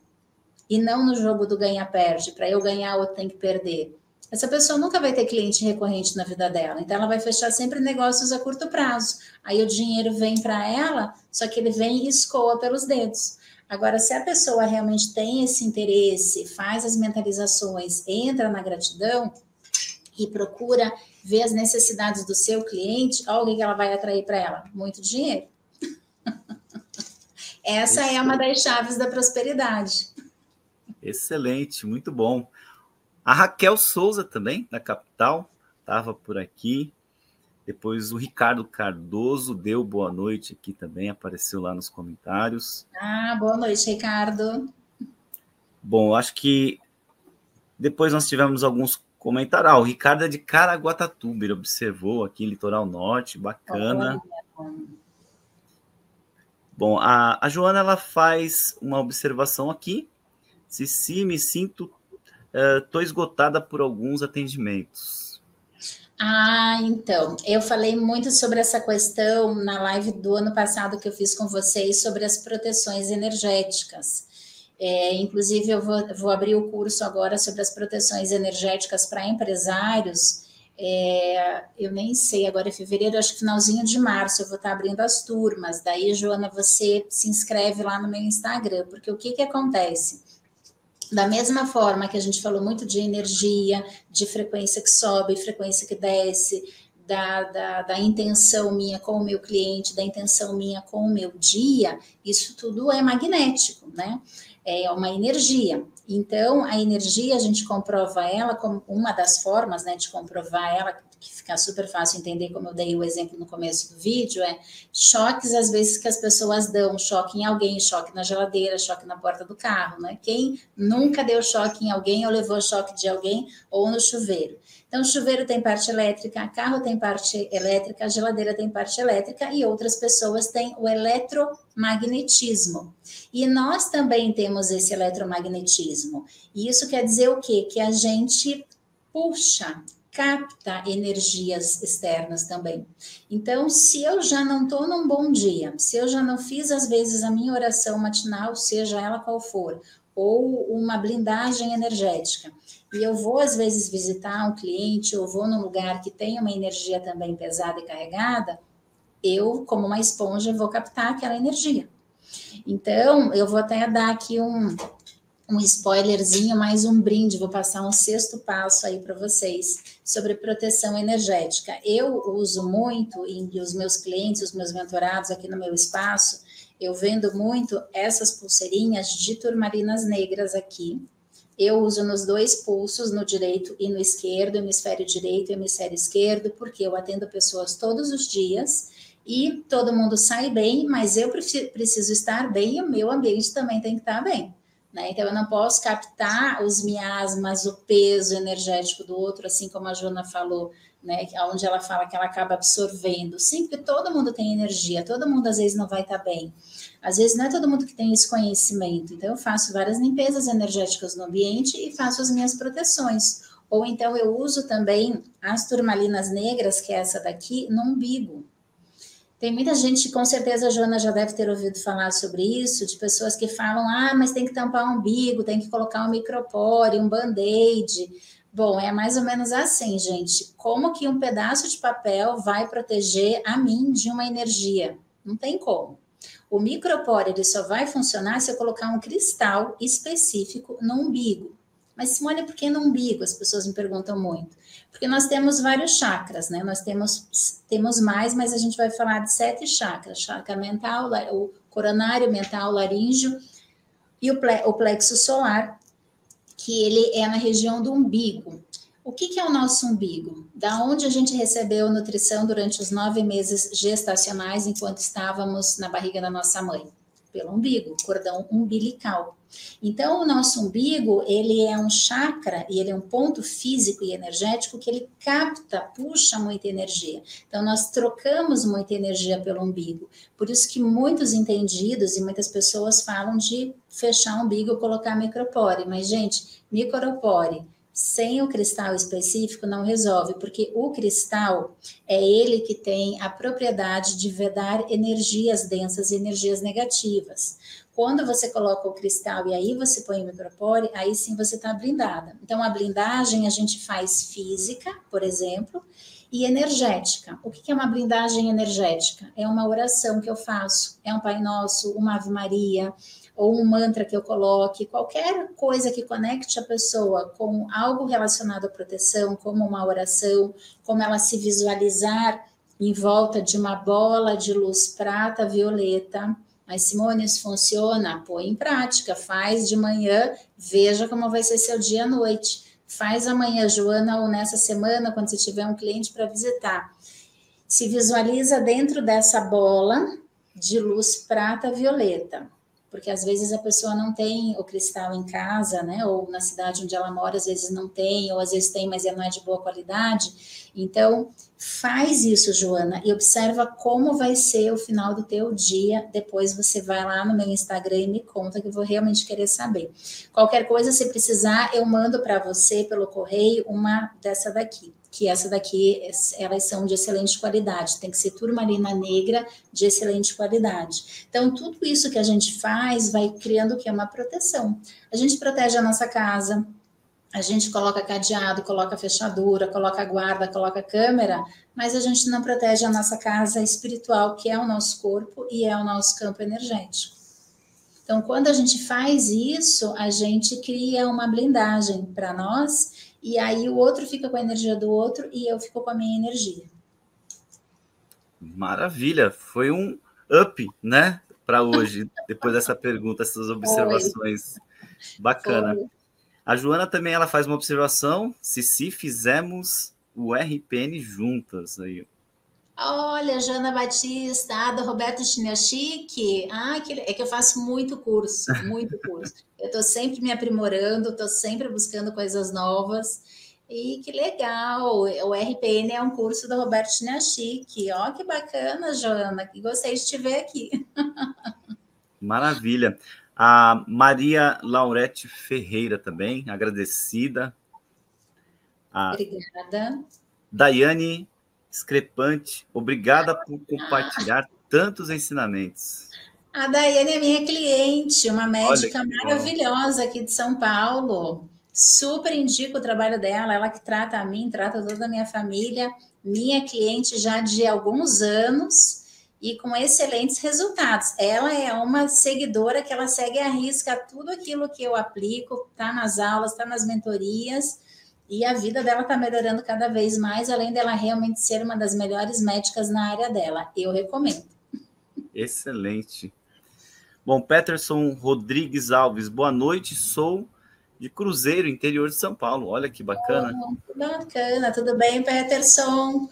E não no jogo do ganha-perde. Para eu ganhar, eu tenho que perder essa pessoa nunca vai ter cliente recorrente na vida dela. Então, ela vai fechar sempre negócios a curto prazo. Aí o dinheiro vem para ela, só que ele vem e escoa pelos dedos. Agora, se a pessoa realmente tem esse interesse, faz as mentalizações, entra na gratidão e procura ver as necessidades do seu cliente, olha o que ela vai atrair para ela? Muito dinheiro. Essa Excelente. é uma das chaves da prosperidade. Excelente, muito bom. A Raquel Souza também, da capital, estava por aqui. Depois o Ricardo Cardoso deu boa noite aqui também, apareceu lá nos comentários. Ah, boa noite, Ricardo. Bom, acho que depois nós tivemos alguns comentários. Ah, o Ricardo é de Caraguatatuba, ele observou aqui Litoral Norte, bacana. Bom, a, a Joana ela faz uma observação aqui. Se sim, me sinto estou uh, esgotada por alguns atendimentos. Ah, então, eu falei muito sobre essa questão na live do ano passado que eu fiz com vocês sobre as proteções energéticas. É, inclusive, eu vou, vou, abrir o curso agora sobre as proteções energéticas para empresários, É, eu nem sei, agora é fevereiro, acho que finalzinho de março eu vou estar abrindo as turmas. Daí, Joana, você se inscreve lá no meu Instagram, porque o que, que acontece? Da mesma forma que a gente falou muito de energia, de frequência que sobe, frequência que desce, da, da, da, intenção minha com o meu cliente, da intenção minha com o meu dia, isso tudo é magnético, né? É uma energia. Então, a energia, a gente comprova ela como uma das formas, né, de comprovar ela, que fica super fácil entender, como eu dei o exemplo no começo do vídeo, é choques, às vezes, que as pessoas dão, choque em alguém, choque na geladeira, choque na porta do carro, né? Quem nunca deu choque em alguém ou levou choque de alguém ou no chuveiro? Então, chuveiro tem parte elétrica, carro tem parte elétrica, geladeira tem parte elétrica e outras pessoas têm o eletromagnetismo. E nós também temos esse eletromagnetismo. E isso quer dizer o quê? Que a gente puxa, capta energias externas também. Então, se eu já não estou num bom dia, se eu já não fiz às vezes a minha oração matinal, seja ela qual for, ou uma blindagem energética, e eu vou às vezes visitar um cliente ou vou num lugar que tem uma energia também pesada e carregada, eu, como uma esponja, vou captar aquela energia. Então, eu vou até dar aqui um, um spoilerzinho, mais um brinde, vou passar um sexto passo aí para vocês sobre proteção energética. Eu uso muito, e os meus clientes, os meus mentorados aqui no meu espaço, eu vendo muito essas pulseirinhas de turmalinas negras aqui, eu uso nos dois pulsos, no direito e no esquerdo, hemisfério direito e hemisfério esquerdo, porque eu atendo pessoas todos os dias e todo mundo sai bem, mas eu preciso estar bem e o meu ambiente também tem que estar bem. Né? Então, eu não posso captar os miasmas, o peso energético do outro, assim como a Jona falou, né? onde ela fala que ela acaba absorvendo. Sim, porque todo mundo tem energia, todo mundo às vezes não vai estar bem. Às vezes não é todo mundo que tem esse conhecimento. Então, eu faço várias limpezas energéticas no ambiente e faço as minhas proteções. Ou então eu uso também as turmalinas negras, que é essa daqui, no umbigo. Tem muita gente, com certeza a Joana já deve ter ouvido falar sobre isso, de pessoas que falam: ah, mas tem que tampar o umbigo, tem que colocar um micropore, um band-aid. Bom, é mais ou menos assim, gente. Como que um pedaço de papel vai proteger a mim de uma energia? Não tem como. O micropore ele só vai funcionar se eu colocar um cristal específico no umbigo. Mas Simone, por que no umbigo? As pessoas me perguntam muito. Porque nós temos vários chakras, né? Nós temos, temos mais, mas a gente vai falar de sete chakras: chakra mental, o coronário, mental, laríngeo e o plexo solar, que ele é na região do umbigo. O que, que, é o nosso umbigo? Da onde a gente recebeu nutrição durante os nove meses gestacionais enquanto estávamos na barriga da nossa mãe? Pelo umbigo, cordão umbilical. Então, o nosso umbigo, ele é um chakra e ele é um ponto físico e energético que ele capta, puxa muita energia. Então, nós trocamos muita energia pelo umbigo. Por isso que muitos entendidos e muitas pessoas falam de fechar o umbigo e colocar micropore. Mas, gente, micropore sem o cristal específico não resolve, porque o cristal é ele que tem a propriedade de vedar energias densas e energias negativas. Quando você coloca o cristal e aí você põe o micropore, aí sim você está blindada. Então, a blindagem a gente faz física, por exemplo, e energética. O que é uma blindagem energética? É uma oração que eu faço, é um Pai Nosso, uma Ave Maria, ou um mantra que eu coloque, qualquer coisa que conecte a pessoa com algo relacionado à proteção, como uma oração, como ela se visualizar em volta de uma bola de luz prata violeta. Mas Simone, isso funciona? Põe em prática, faz de manhã, veja como vai ser seu dia à noite. Faz amanhã, Joana, ou nessa semana, quando você tiver um cliente para visitar. Se visualiza dentro dessa bola de luz prata violeta porque às vezes a pessoa não tem o cristal em casa, né? Ou na cidade onde ela mora, às vezes não tem, ou às vezes tem, mas não é de boa qualidade. Então, faz isso, Joana, e observa como vai ser o final do teu dia. Depois você vai lá no meu Instagram e me conta que eu vou realmente querer saber. Qualquer coisa, se precisar, eu mando para você pelo correio uma dessa daqui que essa daqui, elas são de excelente qualidade, tem que ser turmalina negra de excelente qualidade. Então, tudo isso que a gente faz vai criando o que é uma proteção. A gente protege a nossa casa, a gente coloca cadeado, coloca fechadura, coloca guarda, coloca câmera, mas a gente não protege a nossa casa espiritual, que é o nosso corpo e é o nosso campo energético. Então, quando a gente faz isso, a gente cria uma blindagem para nós, e aí o outro fica com a energia do outro e eu fico com a minha energia. Maravilha, foi um up, né, para hoje, depois dessa pergunta, essas observações. Foi. Bacana. Foi. A Joana também ela faz uma observação, se se fizemos o RPN juntas aí. Olha, Joana Batista, do Roberto Chinachique. Ah, que, é que eu faço muito curso, muito curso. Eu estou sempre me aprimorando, estou sempre buscando coisas novas. E que legal! O RPN é um curso do Roberto Chinachique. Ó, que bacana, Joana. Que gostei de te ver aqui. Maravilha. A Maria Laurete Ferreira também, agradecida. A Obrigada. Daiane Discrepante, obrigada por compartilhar tantos ensinamentos. A Daiane é minha cliente, uma médica maravilhosa bom. aqui de São Paulo. Super indico o trabalho dela, ela que trata a mim, trata toda a minha família, minha cliente já de alguns anos e com excelentes resultados. Ela é uma seguidora que ela segue a risca tudo aquilo que eu aplico, tá nas aulas, tá nas mentorias, e a vida dela está melhorando cada vez mais, além dela realmente ser uma das melhores médicas na área dela. Eu recomendo. Excelente. Bom, Peterson Rodrigues Alves, boa noite, sou de Cruzeiro, interior de São Paulo. Olha que bacana. Oh, bacana, tudo bem, Peterson?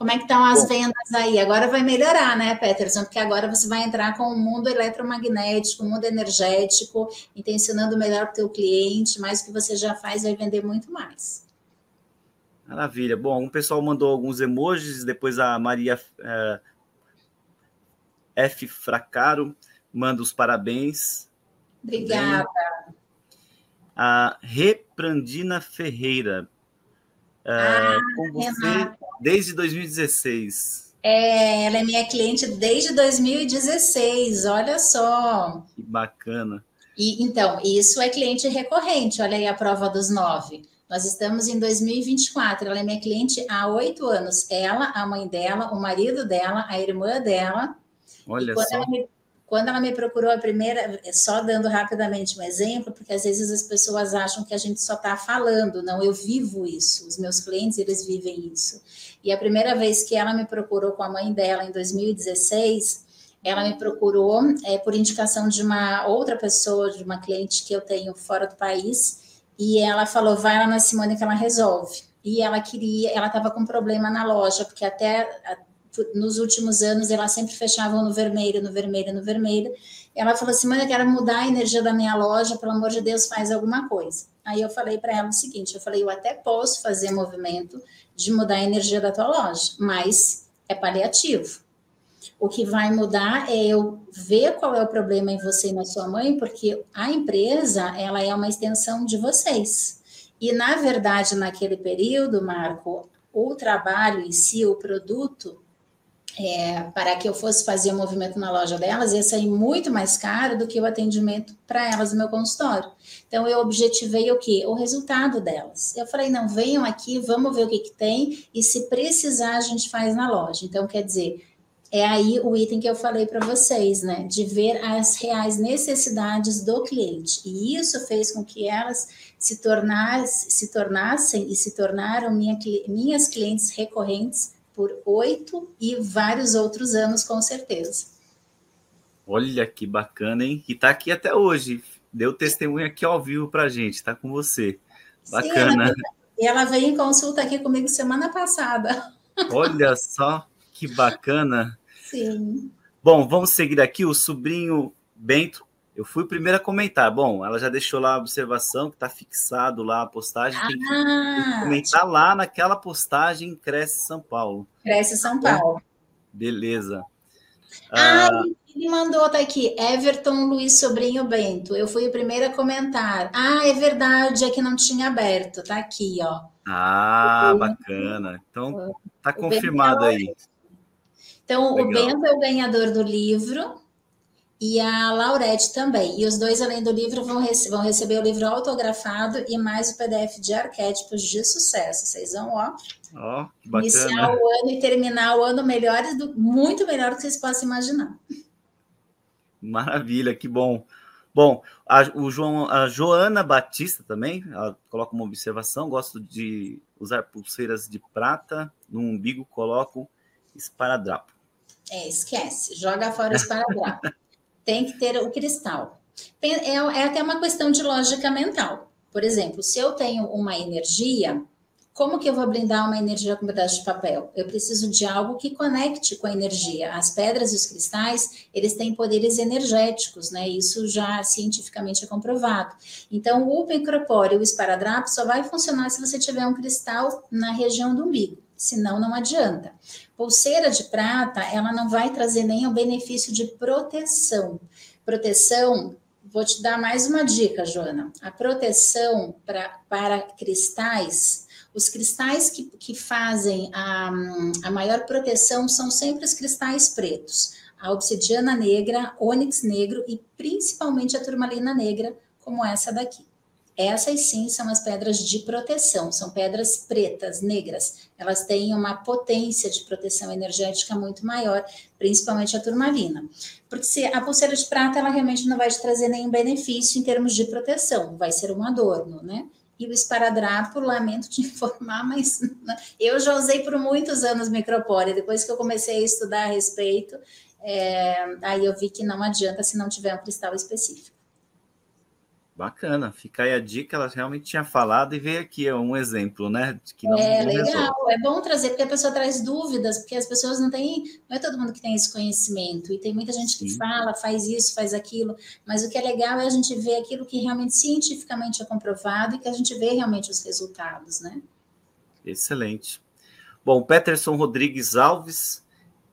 Como é que estão as Bom, vendas aí? Agora vai melhorar, né, Peterson? Porque agora você vai entrar com o mundo eletromagnético, o mundo energético, intencionando melhor para o teu cliente, mais o que você já faz vai vender muito mais. Maravilha. Bom, o pessoal mandou alguns emojis, depois a Maria é, F. Fracaro manda os parabéns. Obrigada. A Reprandina Ferreira. É, ah, com você Renata. Desde 2016. É, ela é minha cliente desde 2016, olha só. Que bacana. E, então, isso é cliente recorrente, olha aí a prova dos nove. Nós estamos em 2024, ela é minha cliente há oito anos. Ela, a mãe dela, o marido dela, a irmã dela. Olha só. Me, quando ela me procurou a primeira, só dando rapidamente um exemplo, porque às vezes as pessoas acham que a gente só está falando, não, eu vivo isso, os meus clientes, eles vivem isso. E a primeira vez que ela me procurou com a mãe dela, em 2016, ela me procurou é, por indicação de uma outra pessoa, de uma cliente que eu tenho fora do país, e ela falou, vai lá na Simone que ela resolve. E ela queria, ela estava com problema na loja, porque até nos últimos anos ela sempre fechava no vermelho, no vermelho, no vermelho. Ela falou assim: mãe, eu quero mudar a energia da minha loja, pelo amor de Deus, faz alguma coisa. Aí eu falei para ela o seguinte: eu falei, eu até posso fazer movimento de mudar a energia da tua loja, mas é paliativo. O que vai mudar é eu ver qual é o problema em você e na sua mãe, porque a empresa ela é uma extensão de vocês. E na verdade, naquele período, Marco, o trabalho em si, o produto, é, para que eu fosse fazer o movimento na loja delas, ia sair muito mais caro do que o atendimento para elas no meu consultório. Então, eu objetivei o quê? O resultado delas. Eu falei, não, venham aqui, vamos ver o que, que tem, e se precisar, a gente faz na loja. Então, quer dizer, é aí o item que eu falei para vocês, né? De ver as reais necessidades do cliente. E isso fez com que elas se, tornasse, se tornassem e se tornaram minha, minhas clientes recorrentes por oito e vários outros anos, com certeza. Olha que bacana, hein? E tá aqui até hoje. Deu testemunho aqui ao vivo para gente, tá com você. Bacana. Sim, e ela veio em consulta aqui comigo semana passada. Olha só que bacana. Sim. Bom, vamos seguir aqui. O sobrinho Bento eu fui o primeiro a comentar. Bom, ela já deixou lá a observação que está fixado lá a postagem. Ah, tem que comentar lá naquela postagem Cresce São Paulo. Cresce São Paulo. Beleza. Ah, ah, ele mandou, tá aqui, Everton Luiz Sobrinho Bento. Eu fui o primeiro a comentar. Ah, é verdade, é que não tinha aberto. Tá aqui, ó. Ah, bacana. Então, tá confirmado aí. Então, Legal. o Bento é o ganhador do livro e a Laurete também. E os dois, além do livro, vão, rece vão receber o livro autografado e mais o PDF de arquétipos de sucesso. Vocês vão, ó, oh, bacana. iniciar o ano e terminar o ano melhor, do, muito melhor do que vocês possam imaginar. Maravilha, que bom. Bom, a, o João, a Joana Batista também, ela coloca uma observação, gosto de usar pulseiras de prata, no umbigo coloco esparadrapo. É, esquece, joga fora o esparadrapo. Tem que ter o cristal. É, é até uma questão de lógica mental. Por exemplo, se eu tenho uma energia, como que eu vou blindar uma energia com um pedaço de papel? Eu preciso de algo que conecte com a energia. As pedras e os cristais, eles têm poderes energéticos, né? Isso já cientificamente é comprovado. Então, o micropóreo o esparadrapo só vai funcionar se você tiver um cristal na região do umbigo. Senão, não adianta. Pulseira de prata, ela não vai trazer nem o benefício de proteção. Proteção Vou te dar mais uma dica, Joana. A proteção pra, para cristais os cristais que, que fazem a, a maior proteção são sempre os cristais pretos. A obsidiana negra, ônix negro e principalmente a turmalina negra, como essa daqui. Essas sim são as pedras de proteção, são pedras pretas, negras. Elas têm uma potência de proteção energética muito maior, principalmente a turmalina. Porque se a pulseira de prata, ela realmente não vai te trazer nenhum benefício em termos de proteção, vai ser um adorno, né? e o esparadrapo, lamento te informar, mas eu já usei por muitos anos micropore. Depois que eu comecei a estudar a respeito, é, aí eu vi que não adianta se não tiver um cristal específico. Bacana, fica aí a dica, ela realmente tinha falado e veio aqui um exemplo, né? que não, é não legal, é bom trazer, porque a pessoa traz dúvidas, porque as pessoas não têm, não é todo mundo que tem esse conhecimento, e tem muita gente que Sim. fala, faz isso, faz aquilo, mas o que é legal é a gente ver aquilo que realmente cientificamente é comprovado e que a gente vê realmente os resultados, né? Excelente. Bom, Peterson Rodrigues Alves,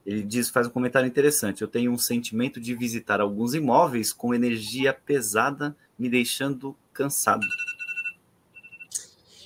ele diz, faz um comentário interessante. Eu tenho um sentimento de visitar alguns imóveis com energia pesada me deixando cansado.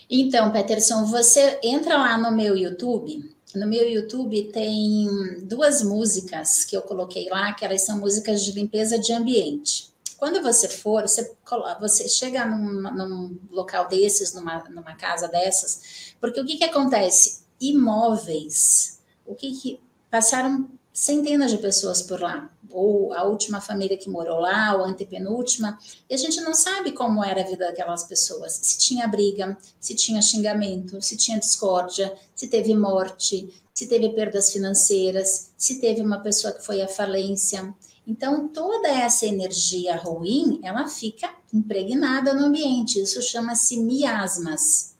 Então, Peterson, você entra lá no meu YouTube. No meu YouTube tem duas músicas que eu coloquei lá, que elas são músicas de limpeza de ambiente. Quando você for, você, você chega num, num local desses, numa, numa casa dessas, porque o que, que acontece? Imóveis, o que, que passaram centenas de pessoas por lá, ou a última família que morou lá, ou a antepenúltima, e a gente não sabe como era a vida daquelas pessoas, se tinha briga, se tinha xingamento, se tinha discórdia, se teve morte, se teve perdas financeiras, se teve uma pessoa que foi à falência. Então, toda essa energia ruim, ela fica impregnada no ambiente, isso chama-se miasmas.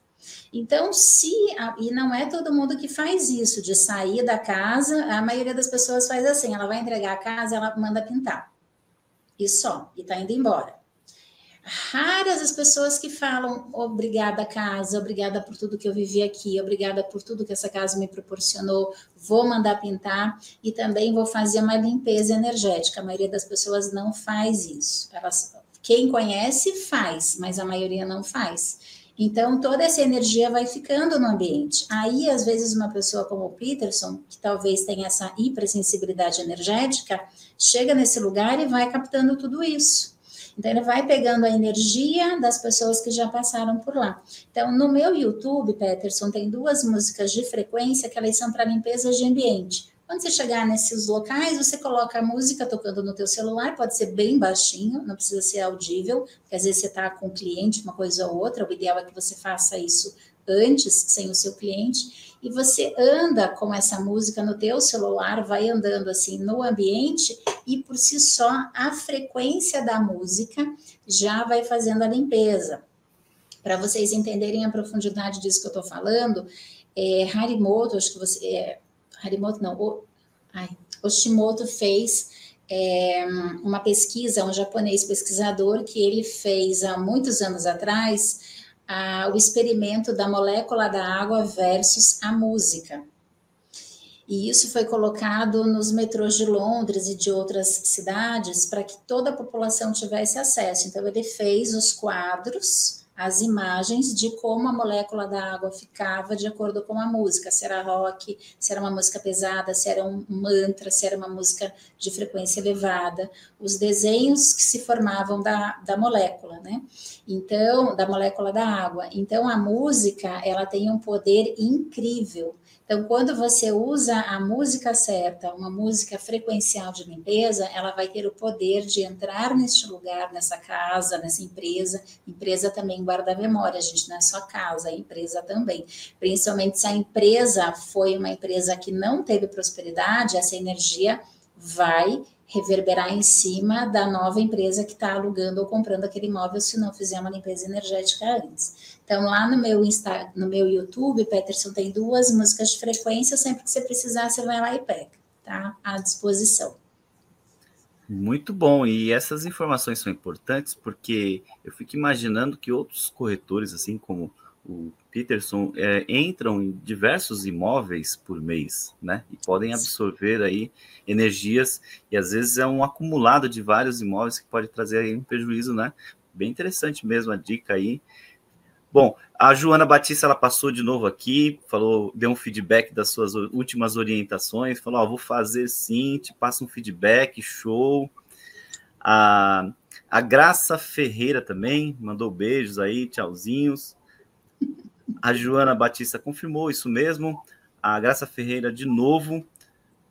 Então, se e não é todo mundo que faz isso de sair da casa, a maioria das pessoas faz assim, ela vai entregar a casa, ela manda pintar. E só, e tá indo embora. Raras as pessoas que falam obrigada casa, obrigada por tudo que eu vivi aqui, obrigada por tudo que essa casa me proporcionou, vou mandar pintar e também vou fazer uma limpeza energética. A maioria das pessoas não faz isso. Elas, quem conhece faz, mas a maioria não faz. Então, toda essa energia vai ficando no ambiente. Aí, às vezes, uma pessoa como o Peterson, que talvez tenha essa hipersensibilidade energética, chega nesse lugar e vai captando tudo isso. Então, ele vai pegando a energia das pessoas que já passaram por lá. Então, no meu YouTube, Peterson, tem duas músicas de frequência que elas são para limpeza de ambiente. Quando você chegar nesses locais, você coloca a música tocando no teu celular, pode ser bem baixinho, não precisa ser audível, porque às vezes você está com o cliente, uma coisa ou outra, o ideal é que você faça isso antes, sem o seu cliente, e você anda com essa música no teu celular, vai andando assim no ambiente, e por si só, a frequência da música já vai fazendo a limpeza. Para vocês entenderem a profundidade disso que eu estou falando, é, Harimoto, acho que você... É, Harimoto não, o, ai, Oshimoto fez é, uma pesquisa, um japonês pesquisador, que ele fez há muitos anos atrás a, o experimento da molécula da água versus a música. E isso foi colocado nos metrôs de Londres e de outras cidades para que toda a população tivesse acesso. Então, ele fez os quadros as imagens de como a molécula da água ficava de acordo com a música, se era rock, se era uma música pesada, se era um mantra, se era uma música de frequência elevada, os desenhos que se formavam da, da molécula, né? Então, da molécula da água. Então, a música, ela tem um poder incrível então, quando você usa a música certa, uma música frequencial de limpeza, ela vai ter o poder de entrar neste lugar, nessa casa, nessa empresa. Empresa também guarda memória, gente, não é só casa, é empresa também. Principalmente se a empresa foi uma empresa que não teve prosperidade, essa energia vai reverberar em cima da nova empresa que está alugando ou comprando aquele imóvel se não fizer uma limpeza energética antes. Então, lá no meu, Insta, no meu YouTube, Peterson tem duas músicas de frequência, sempre que você precisar, você vai lá e pega, tá? À disposição. Muito bom, e essas informações são importantes porque eu fico imaginando que outros corretores, assim como o Peterson, é, entram em diversos imóveis por mês, né? E podem absorver aí energias, e às vezes é um acumulado de vários imóveis que pode trazer aí um prejuízo, né? Bem interessante mesmo a dica aí. Bom, a Joana Batista ela passou de novo aqui, falou, deu um feedback das suas últimas orientações, falou: oh, vou fazer sim, te passa um feedback, show. A, a Graça Ferreira também mandou beijos aí, tchauzinhos. A Joana Batista confirmou isso mesmo. A Graça Ferreira de novo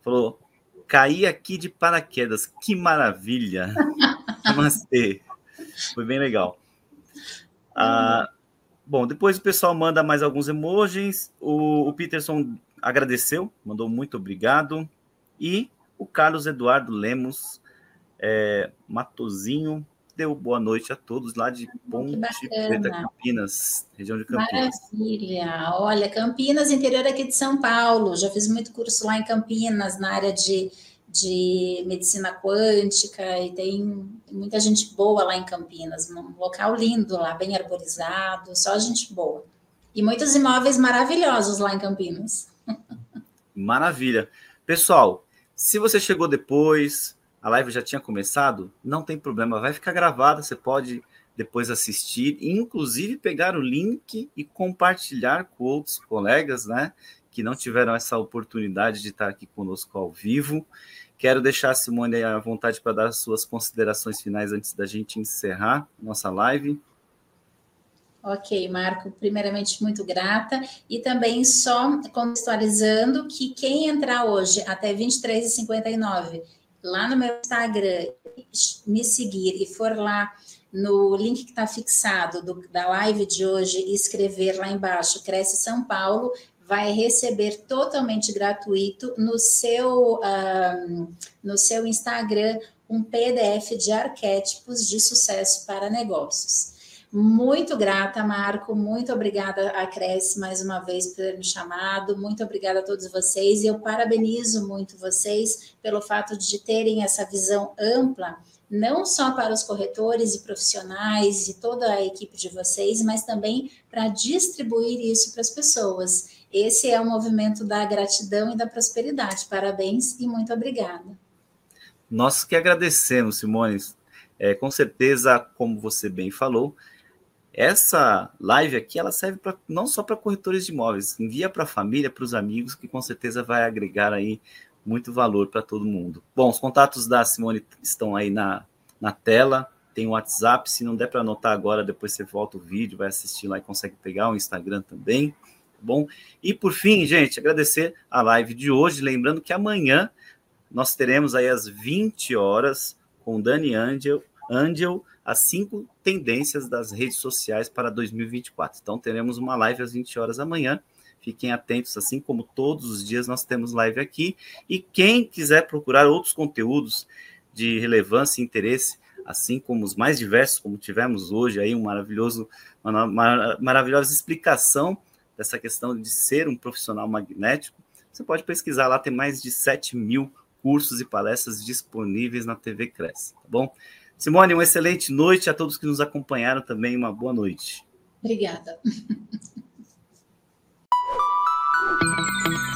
falou: caí aqui de paraquedas, que maravilha! Namastê. Foi bem legal. Ah, Bom, depois o pessoal manda mais alguns emojis. O, o Peterson agradeceu, mandou muito obrigado. E o Carlos Eduardo Lemos é, Matozinho deu boa noite a todos lá de Ponte Preta, Campinas, região de Campinas. Maravilha! Olha, Campinas, interior aqui de São Paulo. Já fiz muito curso lá em Campinas, na área de de medicina quântica e tem muita gente boa lá em Campinas, um local lindo lá, bem arborizado, só gente boa. E muitos imóveis maravilhosos lá em Campinas. Maravilha. Pessoal, se você chegou depois, a live já tinha começado, não tem problema, vai ficar gravada, você pode depois assistir, inclusive pegar o link e compartilhar com outros colegas, né, que não tiveram essa oportunidade de estar aqui conosco ao vivo. Quero deixar a Simone à vontade para dar as suas considerações finais antes da gente encerrar nossa live. Ok, Marco, primeiramente muito grata e também só contextualizando que quem entrar hoje até 23h59 lá no meu Instagram, me seguir e for lá no link que está fixado do, da live de hoje e escrever lá embaixo, Cresce São Paulo, vai receber totalmente gratuito no seu, um, no seu Instagram um PDF de arquétipos de sucesso para negócios. Muito grata, Marco. Muito obrigada a Cresce mais uma vez por ter me chamado. Muito obrigada a todos vocês. E eu parabenizo muito vocês pelo fato de terem essa visão ampla, não só para os corretores e profissionais e toda a equipe de vocês, mas também para distribuir isso para as pessoas. Esse é o movimento da gratidão e da prosperidade. Parabéns e muito obrigada. Nós que agradecemos, Simone. É, com certeza, como você bem falou, essa live aqui ela serve pra, não só para corretores de imóveis, envia para a família, para os amigos, que com certeza vai agregar aí muito valor para todo mundo. Bom, os contatos da Simone estão aí na, na tela, tem o WhatsApp, se não der para anotar agora, depois você volta o vídeo, vai assistir lá e consegue pegar o Instagram também bom? E por fim, gente, agradecer a live de hoje, lembrando que amanhã nós teremos aí às 20 horas com Dani Angel, Angel as cinco tendências das redes sociais para 2024. Então teremos uma live às 20 horas amanhã. Fiquem atentos, assim como todos os dias nós temos live aqui. E quem quiser procurar outros conteúdos de relevância e interesse, assim como os mais diversos, como tivemos hoje aí, um maravilhoso, uma maravilhosa explicação dessa questão de ser um profissional magnético, você pode pesquisar lá, tem mais de 7 mil cursos e palestras disponíveis na TV Cresce, tá bom? Simone, uma excelente noite a todos que nos acompanharam também, uma boa noite. Obrigada.